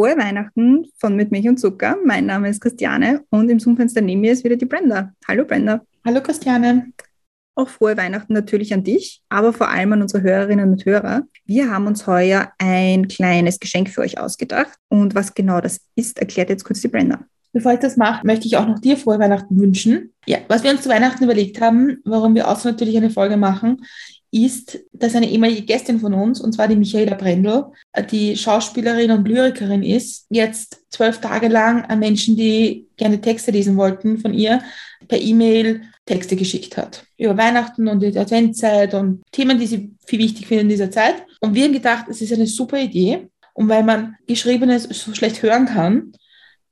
Frohe Weihnachten von Mit Milch und Zucker. Mein Name ist Christiane und im Zoom-Fenster neben mir ist wieder die Brenda. Hallo Brenda. Hallo Christiane. Auch frohe Weihnachten natürlich an dich, aber vor allem an unsere Hörerinnen und Hörer. Wir haben uns heuer ein kleines Geschenk für euch ausgedacht. Und was genau das ist, erklärt jetzt kurz die Brenda. Bevor ich das mache, möchte ich auch noch dir frohe Weihnachten wünschen. Ja, was wir uns zu Weihnachten überlegt haben, warum wir auch natürlich eine Folge machen, ist, dass eine ehemalige Gästin von uns, und zwar die Michaela Brendel, die Schauspielerin und Lyrikerin ist, jetzt zwölf Tage lang an Menschen, die gerne Texte lesen wollten von ihr, per E-Mail Texte geschickt hat. Über Weihnachten und die Adventszeit und Themen, die sie viel wichtig finden in dieser Zeit. Und wir haben gedacht, es ist eine super Idee. Und weil man Geschriebenes so schlecht hören kann,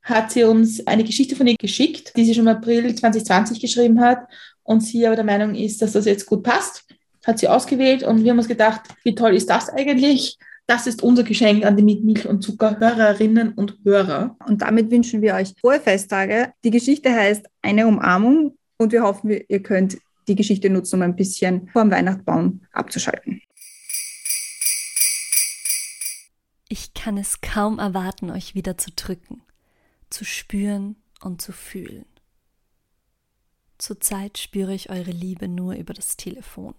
hat sie uns eine Geschichte von ihr geschickt, die sie schon im April 2020 geschrieben hat. Und sie aber der Meinung ist, dass das jetzt gut passt hat sie ausgewählt und wir haben uns gedacht, wie toll ist das eigentlich? Das ist unser Geschenk an die mit Milch und Zucker Hörerinnen und Hörer. Und damit wünschen wir euch frohe Festtage. Die Geschichte heißt Eine Umarmung und wir hoffen, ihr könnt die Geschichte nutzen, um ein bisschen vor dem Weihnachtsbaum abzuschalten. Ich kann es kaum erwarten, euch wieder zu drücken, zu spüren und zu fühlen. Zurzeit spüre ich eure Liebe nur über das Telefon.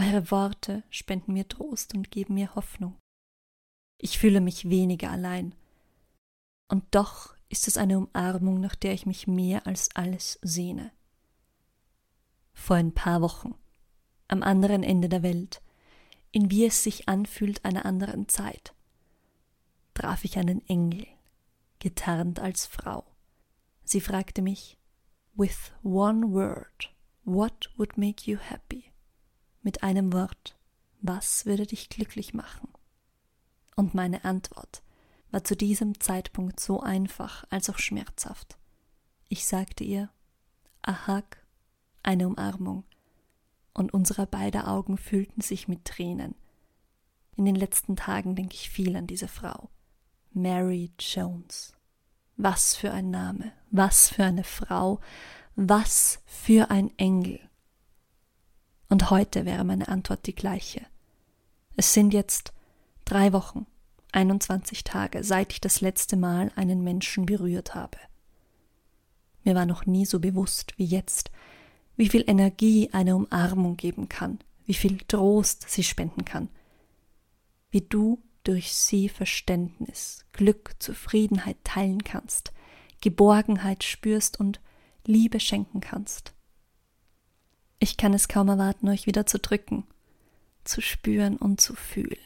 Eure Worte spenden mir Trost und geben mir Hoffnung. Ich fühle mich weniger allein. Und doch ist es eine Umarmung, nach der ich mich mehr als alles sehne. Vor ein paar Wochen, am anderen Ende der Welt, in wie es sich anfühlt einer anderen Zeit, traf ich einen Engel, getarnt als Frau. Sie fragte mich, With one word, what would make you happy? Mit einem Wort, was würde dich glücklich machen? Und meine Antwort war zu diesem Zeitpunkt so einfach als auch schmerzhaft. Ich sagte ihr, a hug, eine Umarmung, und unsere beiden Augen füllten sich mit Tränen. In den letzten Tagen denke ich viel an diese Frau, Mary Jones. Was für ein Name, was für eine Frau, was für ein Engel. Und heute wäre meine Antwort die gleiche. Es sind jetzt drei Wochen, 21 Tage, seit ich das letzte Mal einen Menschen berührt habe. Mir war noch nie so bewusst wie jetzt, wie viel Energie eine Umarmung geben kann, wie viel Trost sie spenden kann, wie du durch sie Verständnis, Glück, Zufriedenheit teilen kannst, Geborgenheit spürst und Liebe schenken kannst. Ich kann es kaum erwarten, euch wieder zu drücken, zu spüren und zu fühlen.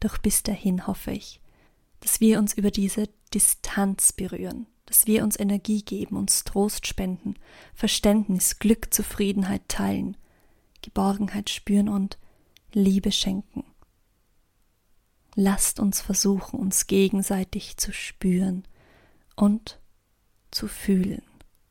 Doch bis dahin hoffe ich, dass wir uns über diese Distanz berühren, dass wir uns Energie geben, uns Trost spenden, Verständnis, Glück, Zufriedenheit teilen, Geborgenheit spüren und Liebe schenken. Lasst uns versuchen, uns gegenseitig zu spüren und zu fühlen.